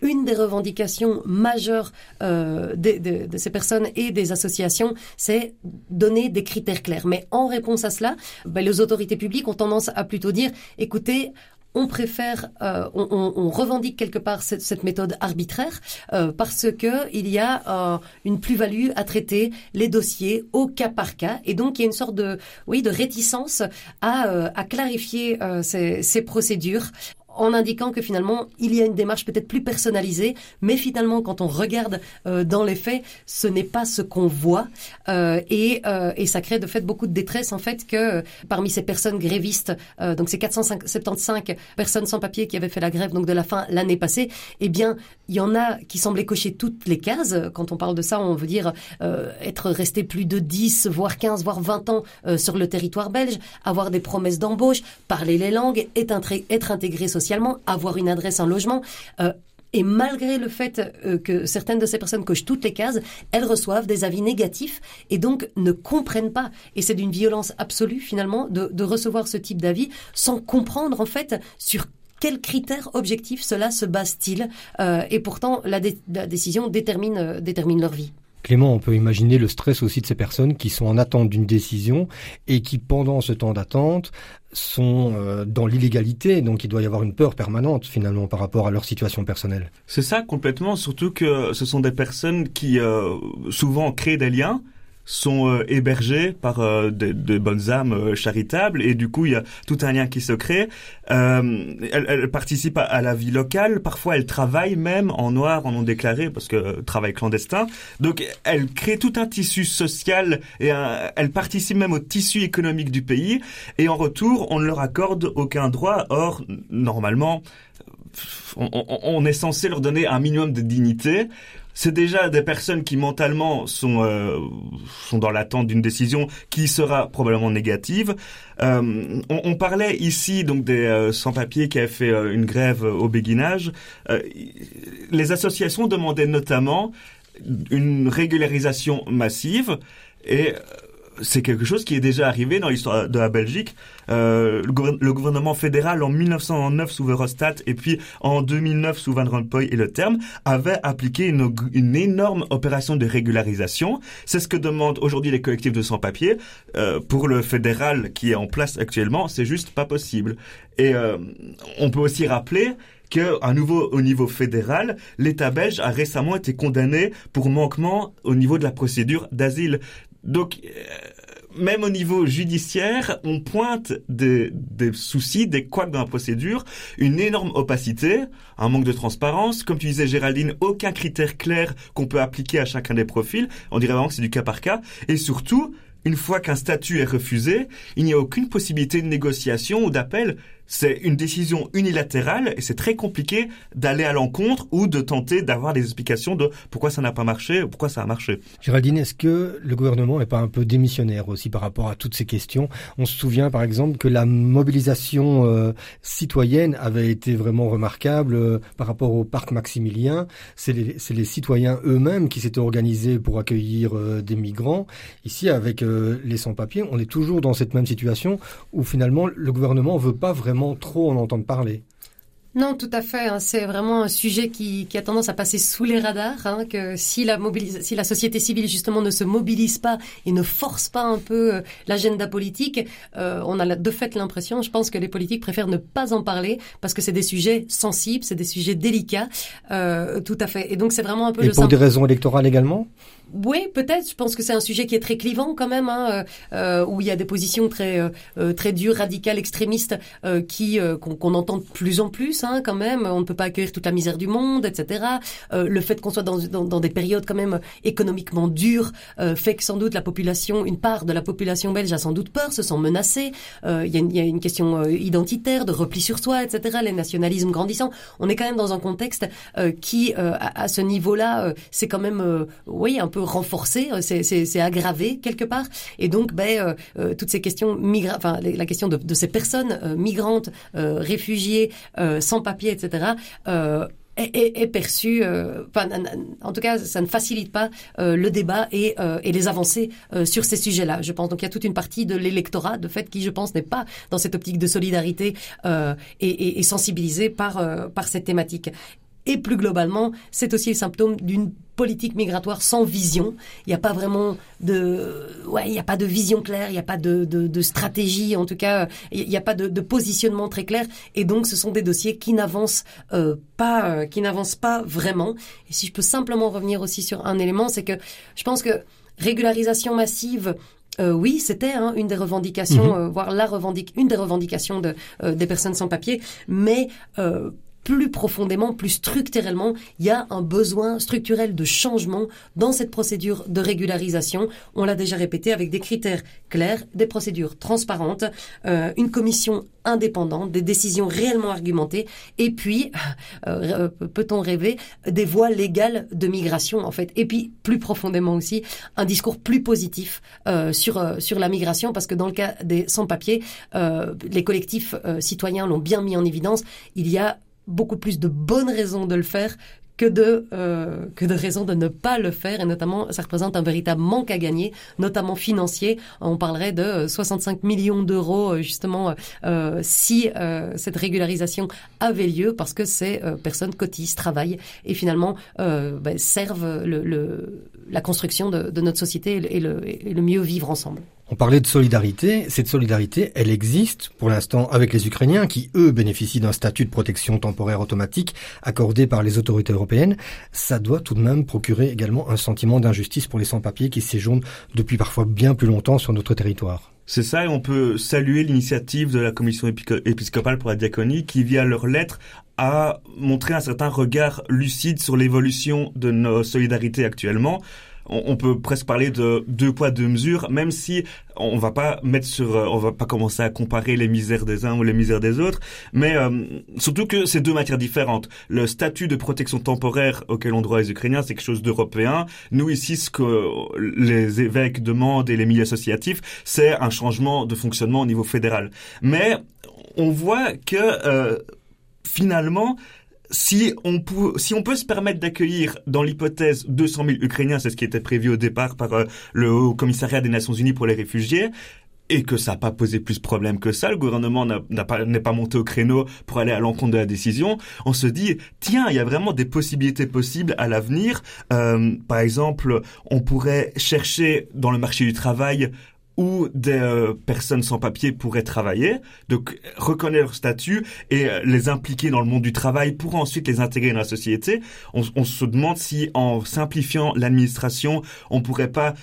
une des revendications majeures de, ces personnes et des associations, c'est donner des critères clairs. Mais en réponse à cela, ben, les autorités publiques ont tendance à plutôt dire, écoutez, on préfère, euh, on, revendique quelque part cette, méthode arbitraire euh, parce que il y a euh, une plus-value à traiter les dossiers au cas par cas. Et donc il y a une sorte de, oui, de réticence à, clarifier ces, ces procédures en indiquant que finalement il y a une démarche peut-être plus personnalisée, mais finalement quand on regarde euh, dans les faits, ce n'est pas ce qu'on voit euh, et, euh, et ça crée de fait beaucoup de détresse en fait que parmi ces personnes grévistes, donc ces 475 personnes sans papier qui avaient fait la grève donc de la fin l'année passée, eh bien il y en a qui semblaient cocher toutes les cases. Quand on parle de ça, on veut dire être resté plus de 10, voire 15, voire 20 ans sur le territoire belge, avoir des promesses d'embauche, parler les langues, être, être intégré socialement avoir une adresse, un logement. Euh, et malgré le fait euh, que certaines de ces personnes cochent toutes les cases, elles reçoivent des avis négatifs et donc ne comprennent pas. Et c'est d'une violence absolue finalement de, recevoir ce type d'avis sans comprendre en fait sur quels critères objectifs cela se base-t-il. Euh, et pourtant, la, décision détermine, détermine leur vie. Clément, on peut imaginer le stress aussi de ces personnes qui sont en attente d'une décision et qui, pendant ce temps d'attente, sont euh, dans l'illégalité, donc il doit y avoir une peur permanente finalement par rapport à leur situation personnelle. C'est ça complètement, surtout que ce sont des personnes qui euh, souvent créent des liens sont euh, hébergés par euh, de, bonnes âmes euh, charitables et du coup il y a tout un lien qui se crée. elles, elles, participent à, la vie locale, parfois elles travaillent même en noir, en non déclaré parce que travail clandestin. Donc elles créent tout un tissu social et elles participent même au tissu économique du pays et en retour on ne leur accorde aucun droit. Or normalement on, on est censé leur donner un minimum de dignité c'est déjà des personnes qui mentalement sont euh, sont dans l'attente d'une décision qui sera probablement négative. Euh, on, parlait ici donc des euh, sans-papiers qui avaient fait une grève au béguinage. les associations demandaient notamment une régularisation massive et c'est quelque chose qui est déjà arrivé dans l'histoire de la Belgique. Euh, le, gouvernement fédéral en 1909 sous Verhofstadt et puis en 2009 sous Van Rompuy et le terme avait appliqué une, une énorme opération de régularisation. C'est ce que demandent aujourd'hui les collectifs de sans-papiers. Euh, pour le fédéral qui est en place actuellement, c'est juste pas possible. Et euh, on peut aussi rappeler qu'à nouveau au niveau fédéral, l'État belge a récemment été condamné pour manquement au niveau de la procédure d'asile. Donc, euh, même au niveau judiciaire, on pointe des, soucis, des couacs dans la procédure, une énorme opacité, un manque de transparence. Comme tu disais, Géraldine, aucun critère clair qu'on peut appliquer à chacun des profils. On dirait vraiment que c'est du cas par cas. Et surtout, une fois qu'un statut est refusé, il n'y a aucune possibilité de négociation ou d'appel c'est une décision unilatérale et c'est très compliqué d'aller à l'encontre ou de tenter d'avoir des explications de pourquoi ça n'a pas marché ou pourquoi ça a marché. Géraldine, est-ce que le gouvernement n'est pas un peu démissionnaire aussi par rapport à toutes ces questions? On se souvient par exemple que la mobilisation euh, citoyenne avait été vraiment remarquable euh, par rapport au parc Maximilien. C'est les, citoyens eux-mêmes qui s'étaient organisés pour accueillir euh, des migrants. Ici, avec les sans-papiers, on est toujours dans cette même situation où finalement le gouvernement veut pas vraiment trop en entendre parler. Non, tout à fait. Hein. C'est vraiment un sujet qui, a tendance à passer sous les radars. Hein, que si la, si la société civile justement ne se mobilise pas et ne force pas un peu euh, l'agenda politique, euh, on a de fait l'impression, je pense que les politiques préfèrent ne pas en parler parce que c'est des sujets sensibles, c'est des sujets délicats. Euh, tout à fait. Et donc c'est vraiment un peu. Et pour des raisons électorales également? Oui, peut-être. Je pense que c'est un sujet qui est très clivant quand même, hein, euh, où il y a des positions très euh, très dures, radicales, extrémistes, qui qu'on entend de plus en plus. hein, quand même. On ne peut pas accueillir toute la misère du monde, etc. Euh, le fait qu'on soit dans, dans, des périodes quand même économiquement dures euh, fait que sans doute la population, une part de la population belge a sans doute peur, se sent menacée. Euh, il y, a une question euh, identitaire, de repli sur soi, etc. Les nationalismes grandissants. On est quand même dans un contexte qui, à, à, ce niveau-là, c'est quand même, oui, un peu renforcé, c'est aggravé quelque part. Et donc, ben, toutes ces questions migra enfin, la question de, ces personnes migrantes, réfugiées, sans papier, etc est, est, euh, en tout cas, ça ne facilite pas euh, le débat et, euh, les avancées euh, sur ces sujets-là. Je pense donc il y a toute une partie de l'électorat, de fait, qui je pense n'est pas dans cette optique de solidarité euh, et, et, et, sensibilisé par par cette thématique. Et plus globalement, c'est aussi le symptôme d'une politique migratoire sans vision. Il n'y a pas vraiment de, ouais, il n'y a pas de vision claire, il n'y a pas de, de, de, stratégie, en tout cas, il n'y a pas de, de, positionnement très clair. Et donc, ce sont des dossiers qui n'avancent euh, pas, euh, qui n'avancent pas vraiment. Et si je peux simplement revenir aussi sur un élément, c'est que je pense que régularisation massive, euh, oui, c'était hein, une des revendications, mmh. euh, voire la revendic une des revendications de, euh, des personnes sans papier, mais plus profondément, plus structurellement, il y a un besoin structurel de changement dans cette procédure de régularisation. On l'a déjà répété avec des critères clairs, des procédures transparentes, euh, une commission indépendante, des décisions réellement argumentées, et puis, euh, euh, peut-on rêver, des voies légales de migration en fait, et puis plus profondément aussi, un discours plus positif sur sur la migration, parce que dans le cas des sans-papiers, les collectifs citoyens l'ont bien mis en évidence, il y a beaucoup plus de bonnes raisons de le faire que de euh, que de raisons de ne pas le faire. Et notamment ça représente un véritable manque à gagner notamment financier. On parlerait de 65 millions d'euros justement euh, si euh, cette régularisation avait lieu parce que ces euh, personnes cotisent travaillent et finalement ben, servent le, le, la construction de, de, notre société et le, et le mieux vivre ensemble on parlait de solidarité. Cette solidarité, elle existe pour l'instant avec les Ukrainiens qui, eux, bénéficient d'un statut de protection temporaire automatique accordé par les autorités européennes. Ça doit tout de même procurer également un sentiment d'injustice pour les sans-papiers qui séjournent depuis parfois bien plus longtemps sur notre territoire. C'est ça, et on peut saluer l'initiative de la Commission épiscopale pour la diaconie qui, via leur lettre, a montré un certain regard lucide sur l'évolution de nos solidarités actuellement on, peut presque parler de deux poids deux mesures, même si on va pas mettre sur, euh, on va pas commencer à comparer les misères des uns ou les misères des autres, mais euh, surtout que c'est deux matières différentes. Le statut de protection temporaire auquel ont droit les Ukrainiens, c'est quelque chose d'européen. Nous ici, ce que les évêques demandent et les milieux associatifs, c'est un changement de fonctionnement au niveau fédéral. Mais on voit que euh, finalement, si on, peut, si on peut se permettre d'accueillir, dans l'hypothèse, 200 000 Ukrainiens, c'est ce qui était prévu au départ par euh, le Haut Commissariat des Nations Unies pour les réfugiés, et que ça n'a pas posé plus de problèmes que ça, le gouvernement n'est pas, pas monté au créneau pour aller à l'encontre de la décision, on se dit, tiens, il y a vraiment des possibilités possibles à l'avenir. Euh, par exemple, on pourrait chercher dans le marché du travail où des euh, personnes sans papier pourraient travailler, donc reconnaître leur statut et euh, les impliquer dans le monde du travail pour ensuite les intégrer dans la société. On, se demande si en simplifiant l'administration, on pourrait pas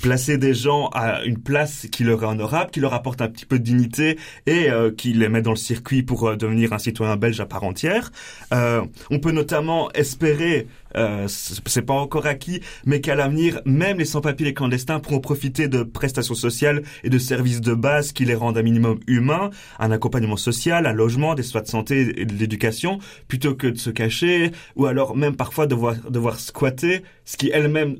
placer des gens à une place qui leur est honorable, qui leur apporte un petit peu de dignité et euh, qui les met dans le circuit pour devenir un citoyen belge à part entière. On peut notamment espérer, euh, c'est pas encore acquis, mais qu'à l'avenir, même les sans-papiers, les clandestins pourront profiter de prestations sociales et de services de base qui les rendent un minimum humain, un accompagnement social, un logement, des soins de santé et de l'éducation, plutôt que de se cacher ou alors même parfois devoir devoir squatter, ce qui elle-même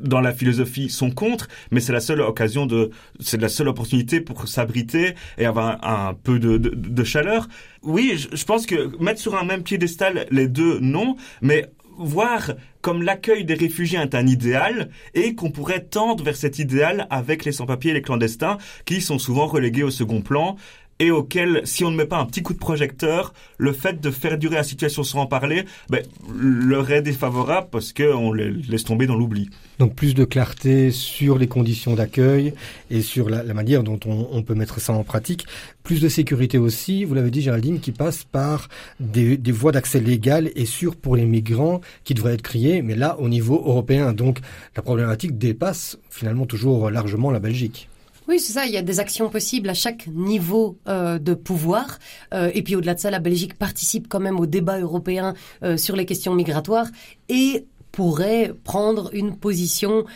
dans la philosophie sont contre, mais c'est la seule occasion de, c'est la seule opportunité pour s'abriter et avoir un, un peu de, de, de, chaleur. Oui, je, je, pense que mettre sur un même piédestal les deux, non, mais voir comme l'accueil des réfugiés est un idéal et qu'on pourrait tendre vers cet idéal avec les sans-papiers et les clandestins qui sont souvent relégués au second plan et auquel, si on ne met pas un petit coup de projecteur, le fait de faire durer la situation sans en parler, ben, leur est défavorable parce qu'on les laisse tomber dans l'oubli. Donc plus de clarté sur les conditions d'accueil et sur la, manière dont on, peut mettre ça en pratique. Plus de sécurité aussi, vous l'avez dit Géraldine, qui passe par des, voies d'accès légales et sûres pour les migrants qui devraient être créées, mais là au niveau européen. Donc la problématique dépasse finalement toujours largement la Belgique. Oui, c'est ça. Il y a des actions possibles à chaque niveau euh, de pouvoir. Euh, et puis au-delà de ça, la Belgique participe quand même au débat européen euh, sur les questions migratoires et pourrait prendre une position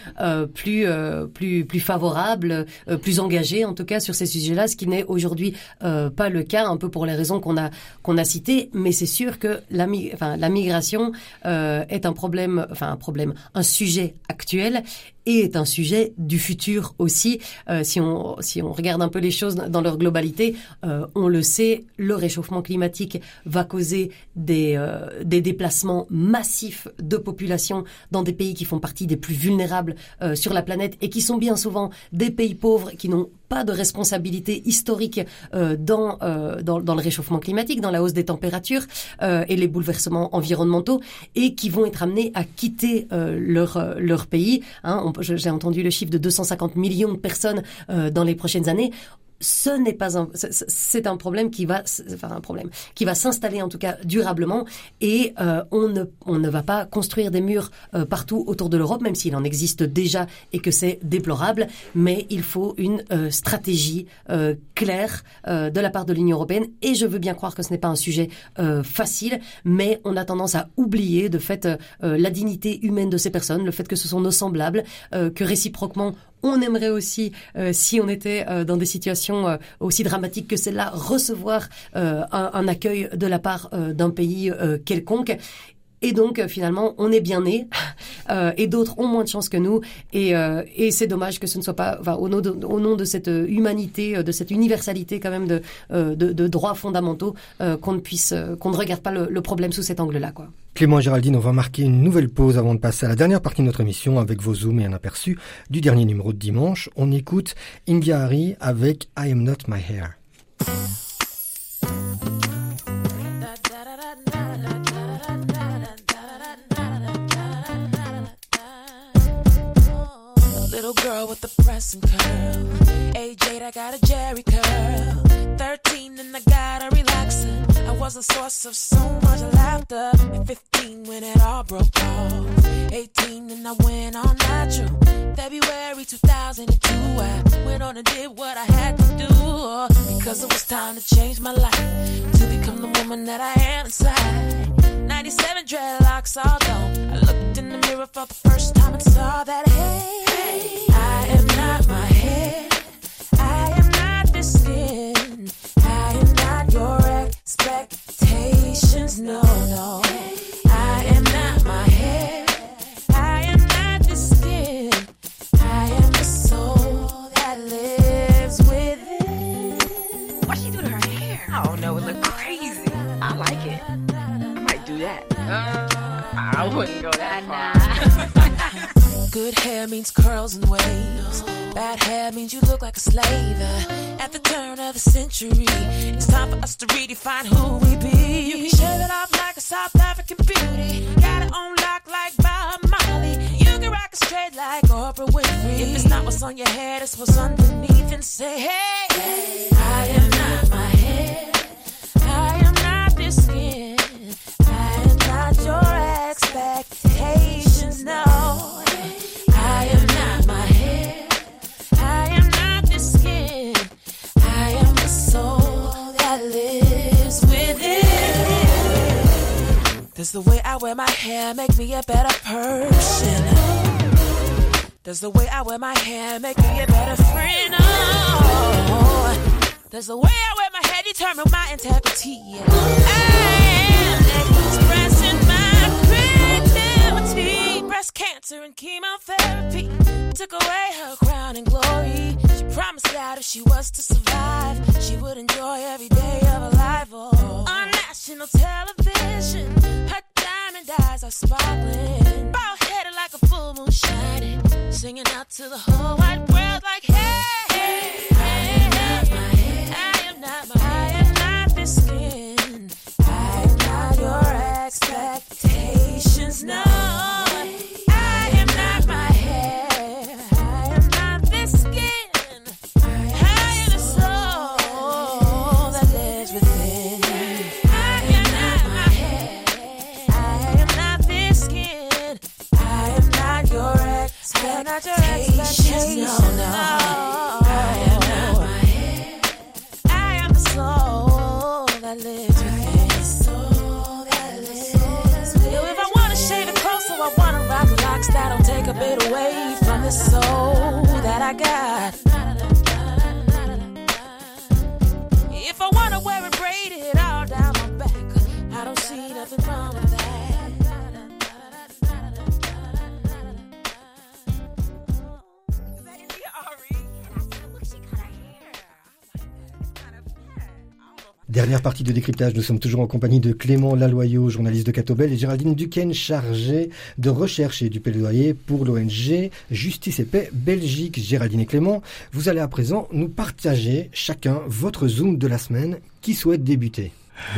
plus plus plus favorable, plus engagée en tout cas sur ces sujets-là, ce qui n'est aujourd'hui pas le cas, un peu pour les raisons qu'on a qu'on a citées. Mais c'est sûr que la, enfin, la migration est un problème, enfin un problème, un sujet actuel et est un sujet du futur aussi. Euh, si on regarde un peu les choses dans leur globalité, euh, on le sait, le réchauffement climatique va causer des euh, des déplacements massifs de population dans des pays qui font partie des plus vulnérables sur la planète et qui sont bien souvent des pays pauvres qui n'ont pas de responsabilité historique euh, dans, euh, dans le réchauffement climatique, dans la hausse des températures euh, et les bouleversements environnementaux et qui vont être amenés à quitter euh, leur euh, leur pays. Hein, J'ai entendu le chiffre de 250 millions de personnes euh, dans les prochaines années. Ce n'est pas un, c'est- un problème qui va, enfin un problème qui va s'installer en tout cas durablement et euh, on ne on ne va pas construire des murs euh, partout autour de l'Europe, même s'il en existe déjà et que c'est déplorable. Mais il faut une euh, stratégie euh, claire euh, de la part de l'Union européenne et je veux bien croire que ce n'est pas un sujet euh, facile, mais on a tendance à oublier de fait la dignité humaine de ces personnes, le fait que ce sont nos semblables, que réciproquement on aimerait aussi, euh, si on était euh, dans des situations euh, aussi dramatiques que celle-là, recevoir un, accueil de la part d'un pays quelconque. Et donc euh, finalement, on est bien né, euh, et d'autres ont moins de chance que nous. Et, euh, c'est dommage que ce ne soit pas, au nom de, cette humanité, de cette universalité quand même de, droits fondamentaux, qu'on ne puisse, qu'on ne regarde pas le, le problème sous cet angle-là, quoi. Clément et Géraldine, on va marquer une nouvelle pause avant de passer à la dernière partie de notre émission avec vos zooms et un aperçu du dernier numéro de dimanche. On écoute India Hari avec I Am Not My Hair. Pressing curl. 8, I got a Jerry curl. 13 and I got a relaxer. I was a source of so much laughter. At 15 when it all broke off. 18 and I went on natural. February 2002, I went on and did what I had to do. Because it was time to change my life. To become the woman that I am inside. 97 dreadlocks all gone. I looked in the mirror for the first time and saw that hey, am not my hair. I am not the skin. I am not your expectations. No, no. I am not my hair. I am not the skin. I am the soul that lives within. What she do to her hair? I don't know. It look crazy. I like it. I might do that. Uh, I wouldn't go that far. Good hair means curls and waves. Bad hair means you look like a slave. Uh, At the turn of the century, it's time for us to redefine who we be. You can shave it off like a South African beauty. Got it on lock like Bob Marley. You can rock it straight like Oprah Winfrey. If it's not what's on your head, it's what's underneath. And say, hey, I am not my hair. I am not this skin. I am not your expectations. Does the way I wear my hair make me a better person? Does the way I wear my hair make me a better friend? Oh, does the way I wear my hair determine my integrity? I am expressing my creativity. Breast cancer and chemotherapy took away her crown and glory. Promised that if she was to survive, she would enjoy every day of her life. Oh, on national television, her diamond eyes are sparkling. Bald headed like a full moon shining. Singing out to the whole wide world like, hey, hey, head. I am not my I am not this skin. I am not your expectations. No, your expectations. No, no. no. I am not my head. I am the soul that lives. The soul that lives if I wanna shave it close, so I wanna rock locks that'll take a bit away from the soul that I got. If I wanna Dernière partie de décryptage, nous sommes toujours en compagnie de Clément Laloyau, journaliste de Catobel, et Géraldine Duquesne, chargée de recherche et du plaidoyer pour l'ONG Justice et Paix Belgique. Géraldine et Clément, vous allez à présent nous partager chacun votre Zoom de la semaine qui souhaite débuter?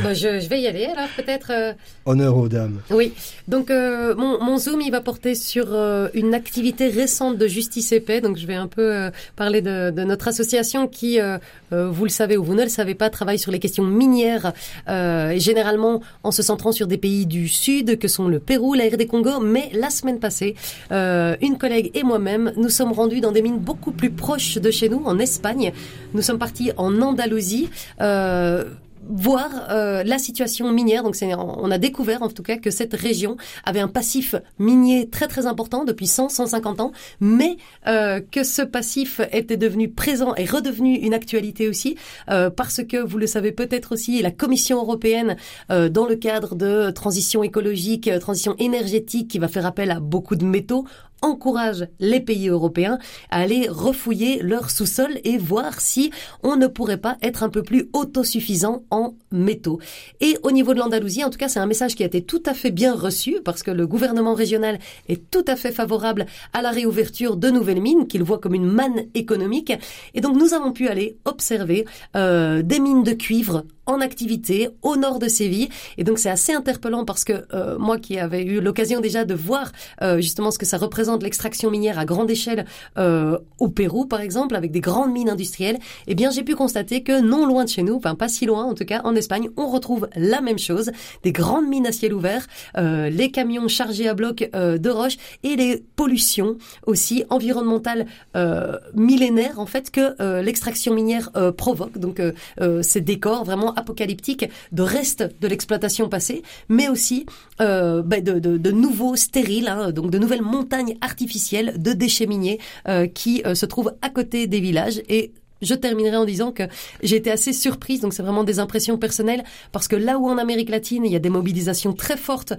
Bah, je, je vais y aller alors peut-être. euh, Honneur aux dames. Oui, donc euh, mon, mon zoom il va porter sur euh, une activité récente de Justice et Paix. Donc je vais un peu euh, parler de, de notre association qui, euh, euh, vous le savez ou vous ne le savez pas, travaille sur les questions minières euh, et généralement en se centrant sur des pays du Sud que sont le Pérou, la RD Congo. Mais la semaine passée, euh, une collègue et moi-même nous sommes rendus dans des mines beaucoup plus proches de chez nous, en Espagne. Nous sommes partis en Andalousie. Euh, voir euh, la situation minière. Donc, on a découvert en tout cas que cette région avait un passif minier très très important depuis 100, 150 ans, mais euh, que ce passif était devenu présent et redevenu une actualité aussi, euh, parce que vous le savez peut-être aussi, la Commission européenne, dans le cadre de transition écologique, transition énergétique, qui va faire appel à beaucoup de métaux, encourage les pays européens à aller refouiller leur sous-sol et voir si on ne pourrait pas être un peu plus autosuffisant en métaux. Et au niveau de l'Andalousie, en tout cas, c'est un message qui a été tout à fait bien reçu parce que le gouvernement régional est tout à fait favorable à la réouverture de nouvelles mines qu'il voit comme une manne économique. Et donc, nous avons pu aller observer euh, des mines de cuivre en activité au nord de Séville. Et donc c'est assez interpellant parce que euh, moi qui avais eu l'occasion déjà de voir euh, justement ce que ça représente l'extraction minière à grande échelle euh, au Pérou par exemple avec des grandes mines industrielles, eh bien j'ai pu constater que non loin de chez nous, enfin pas si loin en tout cas en Espagne, on retrouve la même chose, des grandes mines à ciel ouvert, euh, les camions chargés à bloc euh, de roches et les pollutions aussi environnementales euh, millénaires en fait que l'extraction minière provoque. Donc ces décors vraiment apocalyptiques de restes de l'exploitation passée, mais aussi euh, bah, de, nouveaux stériles, hein, donc de nouvelles montagnes artificielles de déchets miniers euh, qui euh, se trouvent à côté des villages. Et je terminerai en disant que j'ai été assez surprise, donc c'est vraiment des impressions personnelles, parce que là où en Amérique latine il y a des mobilisations très fortes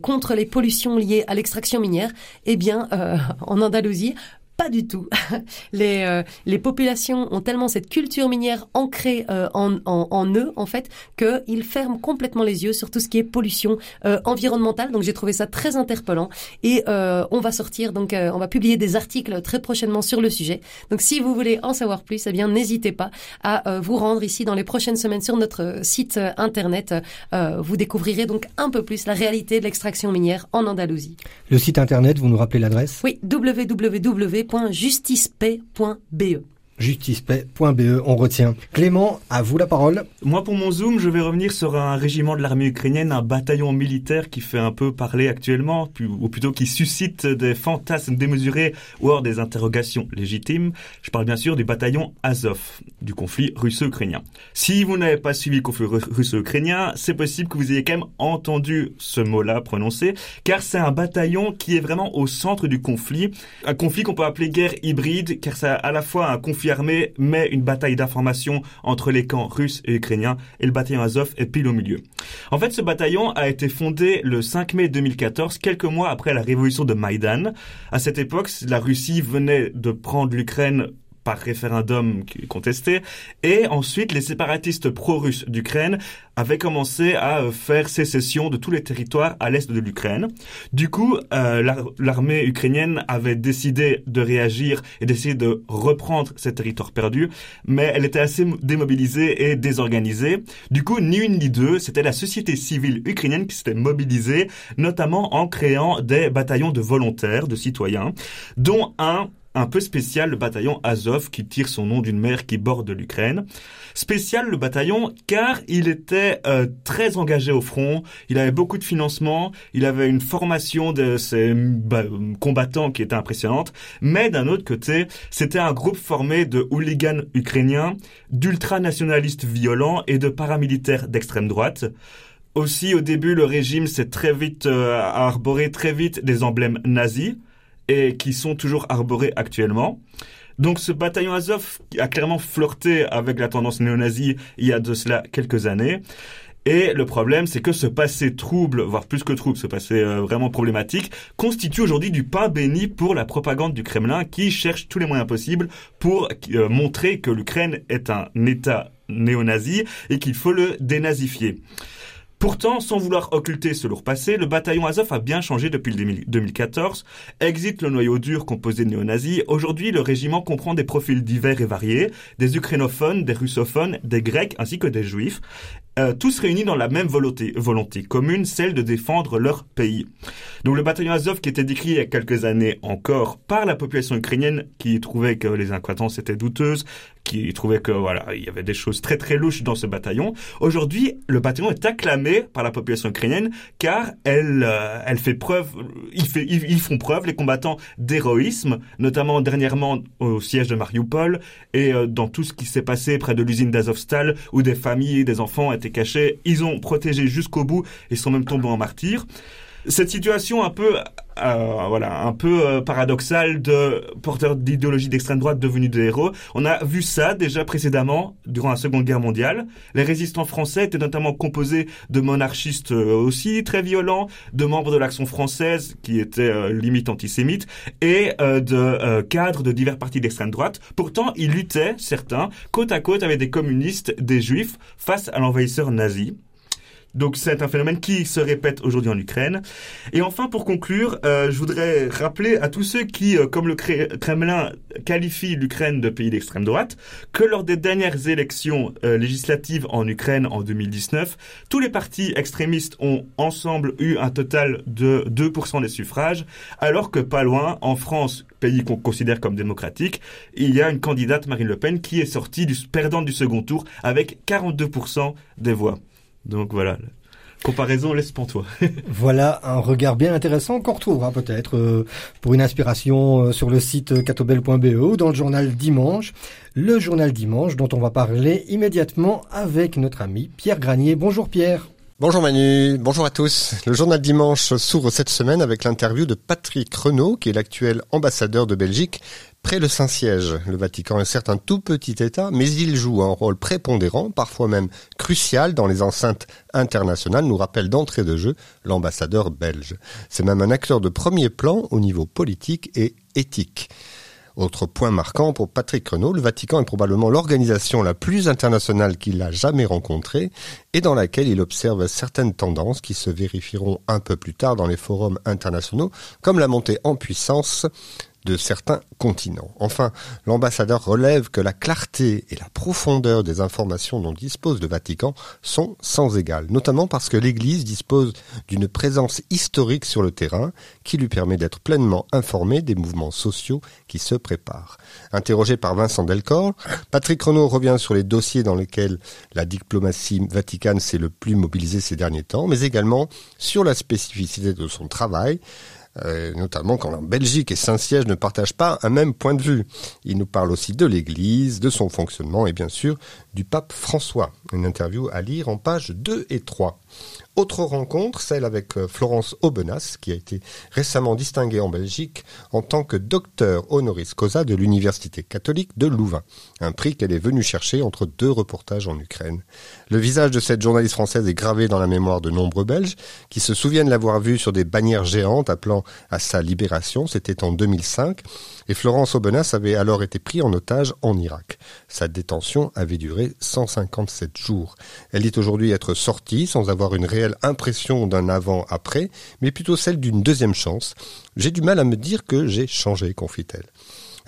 contre les pollutions liées à l'extraction minière, eh bien en Andalousie, pas du tout. Les, euh, les populations ont tellement cette culture minière ancrée euh, en, en, en eux, en fait, qu'ils ferment complètement les yeux sur tout ce qui est pollution euh, environnementale. Donc j'ai trouvé ça très interpellant. Et euh, on va sortir, donc euh, on va publier des articles très prochainement sur le sujet. Donc si vous voulez en savoir plus, eh bien n'hésitez pas à euh, vous rendre ici dans les prochaines semaines sur notre site internet. Euh, vous découvrirez donc un peu plus la réalité de l'extraction minière en Andalousie. Le site internet, vous nous rappelez l'adresse? Oui, www.justicepaix.be. justicepaix.be, on retient. Clément, à vous la parole. Moi, pour mon zoom, je vais revenir sur un régiment de l'armée ukrainienne, un bataillon militaire qui fait un peu parler actuellement, ou plutôt qui suscite des fantasmes démesurés ou alors des interrogations légitimes. Je parle bien sûr du bataillon Azov, du conflit russo-ukrainien. Si vous n'avez pas suivi le conflit ru- russo-ukrainien, c'est possible que vous ayez quand même entendu ce mot-là prononcé, car c'est un bataillon qui est vraiment au centre du conflit. Un conflit qu'on peut appeler guerre hybride, car c'est à la fois un conflit armé, mais une bataille d'information entre les camps russes et ukrainiens, et le bataillon Azov est pile au milieu. En fait, ce bataillon a été fondé le 5 mai 2014, quelques mois après la révolution de Maïdan. À cette époque, la Russie venait de prendre l'Ukraine par référendum contesté, et ensuite les séparatistes pro-russes d'Ukraine avaient commencé à euh, faire sécession de tous les territoires à l'est de l'Ukraine. Du coup, euh, l'ar- l'armée ukrainienne avait décidé de réagir et d'essayer de reprendre ces territoires perdus, mais elle était assez démobilisée et désorganisée. Du coup, ni une ni deux, c'était la société civile ukrainienne qui s'était mobilisée, notamment en créant des bataillons de volontaires, de citoyens, dont un un peu spécial, le bataillon Azov, qui tire son nom d'une mer qui borde l'Ukraine. Spécial le bataillon car il était euh, très engagé au front, il avait beaucoup de financement, il avait une formation de ses bah, combattants qui était impressionnante, mais d'un autre côté, c'était un groupe formé de hooligans ukrainiens, d'ultranationalistes violents et de paramilitaires d'extrême droite. Aussi, au début, le régime s'est très vite euh, arboré très vite des emblèmes nazis et qui sont toujours arborés actuellement. Donc ce bataillon Azov a clairement flirté avec la tendance néo-nazie il y a de cela quelques années. Et le problème, c'est que ce passé trouble, voire plus que trouble, ce passé euh, vraiment problématique, constitue aujourd'hui du pain béni pour la propagande du Kremlin qui cherche tous les moyens possibles pour euh, montrer que l'Ukraine est un État néo-nazi et qu'il faut le dénazifier. Pourtant, sans vouloir occulter ce lourd passé, le bataillon Azov a bien changé depuis 2014. Exit le noyau dur composé de néo-nazis. Aujourd'hui, le régiment comprend des profils divers et variés, des ukrainophones, des russophones, des grecs ainsi que des juifs. Euh, tous réunis dans la même volonté, volonté commune, celle de défendre leur pays. Donc le bataillon Azov qui était décrit il y a quelques années encore par la population ukrainienne qui trouvait que les incohérences étaient douteuses, qui trouvait que voilà, il y avait des choses très très louches dans ce bataillon. Aujourd'hui, le bataillon est acclamé par la population ukrainienne car elle euh, elle fait preuve ils, font preuve les combattants d'héroïsme, notamment dernièrement au siège de Mariupol et euh, dans tout ce qui s'est passé près de l'usine d'Azovstal où des familles des enfants étaient cachés, ils ont protégé jusqu'au bout et sont même tombés en martyrs. Cette situation un peu euh, voilà, un peu euh, de porteurs d'idéologie d'extrême droite devenus des héros. On a vu ça déjà précédemment durant la Seconde Guerre mondiale. Les résistants français étaient notamment composés de monarchistes euh, aussi très violents, de membres de l'Action française qui étaient limite antisémites et de cadres de divers partis d'extrême droite. Pourtant, ils luttaient, certains, côte à côte avec des communistes, des juifs, face à l'envahisseur nazi. Donc c'est un phénomène qui se répète aujourd'hui en Ukraine. Et enfin, pour conclure, euh, je voudrais rappeler à tous ceux qui, euh, comme le Kremlin, qualifient l'Ukraine de pays d'extrême droite, que lors des dernières élections euh, législatives en Ukraine en 2019, tous les partis extrémistes ont ensemble eu un total de 2% des suffrages, alors que pas loin, en France, pays qu'on considère comme démocratique, il y a une candidate, Marine Le Pen, qui est sortie du, perdante du second tour avec 42% des voix. Donc voilà, comparaison laisse toi. voilà un regard bien intéressant qu'on retrouvera peut-être euh, pour une inspiration euh, sur le site catobel.be ou dans le journal Dimanche. Le journal Dimanche dont on va parler immédiatement avec notre ami Pierre Granier. Bonjour Pierre. Bonjour Manu, bonjour à tous. Le journal Dimanche s'ouvre cette semaine avec l'interview de Patrick Renaud, qui est l'actuel ambassadeur de Belgique près le Saint-Siège. Le Vatican est certes un tout petit État, mais il joue un rôle prépondérant, parfois même crucial dans les enceintes internationales, nous rappelle d'entrée de jeu l'ambassadeur belge. C'est même un acteur de premier plan au niveau politique et éthique. Autre point marquant pour Patrick Renault, le Vatican est probablement l'organisation la plus internationale qu'il a jamais rencontrée et dans laquelle il observe certaines tendances qui se vérifieront un peu plus tard dans les forums internationaux, comme la montée en puissance certains continents. Enfin, l'ambassadeur relève que la clarté et la profondeur des informations dont dispose le Vatican sont sans égal, notamment parce que l'Église dispose d'une présence historique sur le terrain qui lui permet d'être pleinement informé des mouvements sociaux qui se préparent. Interrogé par Vincent Delcor, Patrick Renaud revient sur les dossiers dans lesquels la diplomatie vaticane s'est le plus mobilisée ces derniers temps, mais également sur la spécificité de son travail, euh, notamment quand la Belgique et Saint-Siège ne partagent pas un même point de vue. Il nous parle aussi de l'Église, de son fonctionnement et bien sûr du pape François. Une interview à lire en pages 2 et 3. Autre rencontre, celle avec euh, Florence Aubenas, qui a été récemment distinguée en Belgique en tant que docteur honoris causa de l'Université catholique de Louvain, un prix qu'elle est venue chercher entre deux reportages en Ukraine. Le visage de cette journaliste française est gravé dans la mémoire de nombreux Belges qui se souviennent l'avoir vue sur des bannières géantes appelant à sa libération, c'était en 2005, et Florence Aubenas avait alors été prise en otage en Irak. Sa détention avait duré 157 jours. Elle dit aujourd'hui être sortie sans avoir une réelle impression d'un avant-après, mais plutôt celle d'une deuxième chance. J'ai du mal à me dire que j'ai changé, confie-t-elle.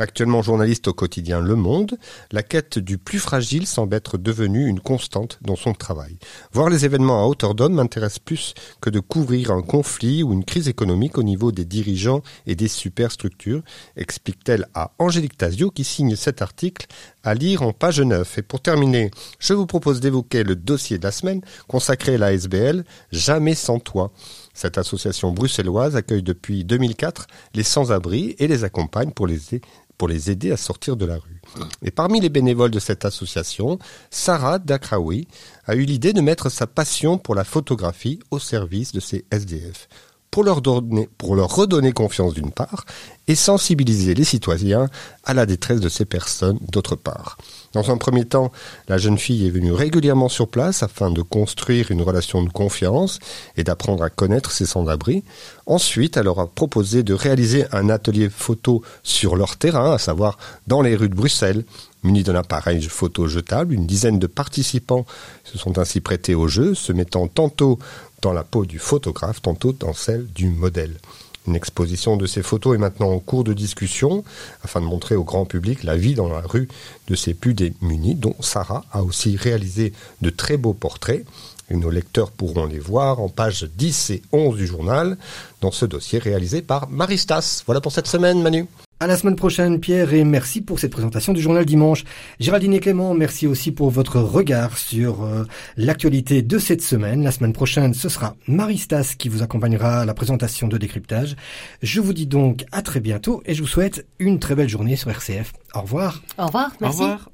Actuellement journaliste au quotidien Le Monde, la quête du plus fragile semble être devenue une constante dans son travail. Voir les événements à hauteur d'homme m'intéresse plus que de couvrir un conflit ou une crise économique au niveau des dirigeants et des superstructures, explique-t-elle à Angélique Tazio qui signe cet article à lire en page 9. Et pour terminer, je vous propose d'évoquer le dossier de la semaine consacré à la SBL Jamais sans toi. Cette association bruxelloise accueille depuis 2004 les sans-abri et les accompagne pour les pour les aider à sortir de la rue. Et parmi les bénévoles de cette association, Sarah Dakraoui a eu l'idée de mettre sa passion pour la photographie au service de ces SDF pour leur, donner, pour leur redonner confiance d'une part, et sensibiliser les citoyens à la détresse de ces personnes d'autre part. Dans un premier temps, la jeune fille est venue régulièrement sur place afin de construire une relation de confiance et d'apprendre à connaître ses sans-abri. Ensuite, elle leur a proposé de réaliser un atelier photo sur leur terrain, à savoir dans les rues de Bruxelles. Muni d'un appareil photo jetable, une dizaine de participants se sont ainsi prêtés au jeu, se mettant tantôt dans la peau du photographe, tantôt dans celle du modèle. Une exposition de ces photos est maintenant en cours de discussion afin de montrer au grand public la vie dans la rue de ces plus démunis, dont Sarah a aussi réalisé de très beaux portraits. Et nos lecteurs pourront les voir en pages 10 et 11 du journal dans ce dossier réalisé par Maristas. Voilà pour cette semaine, Manu. À la semaine prochaine, Pierre, et merci pour cette présentation du journal dimanche. Géraldine et Clément, merci aussi pour votre regard sur euh, l'actualité de cette semaine. La semaine prochaine, ce sera Maristas qui vous accompagnera à la présentation de décryptage. Je vous dis donc à très bientôt et je vous souhaite une très belle journée sur RCF. Au revoir. Au revoir. Merci. Au revoir.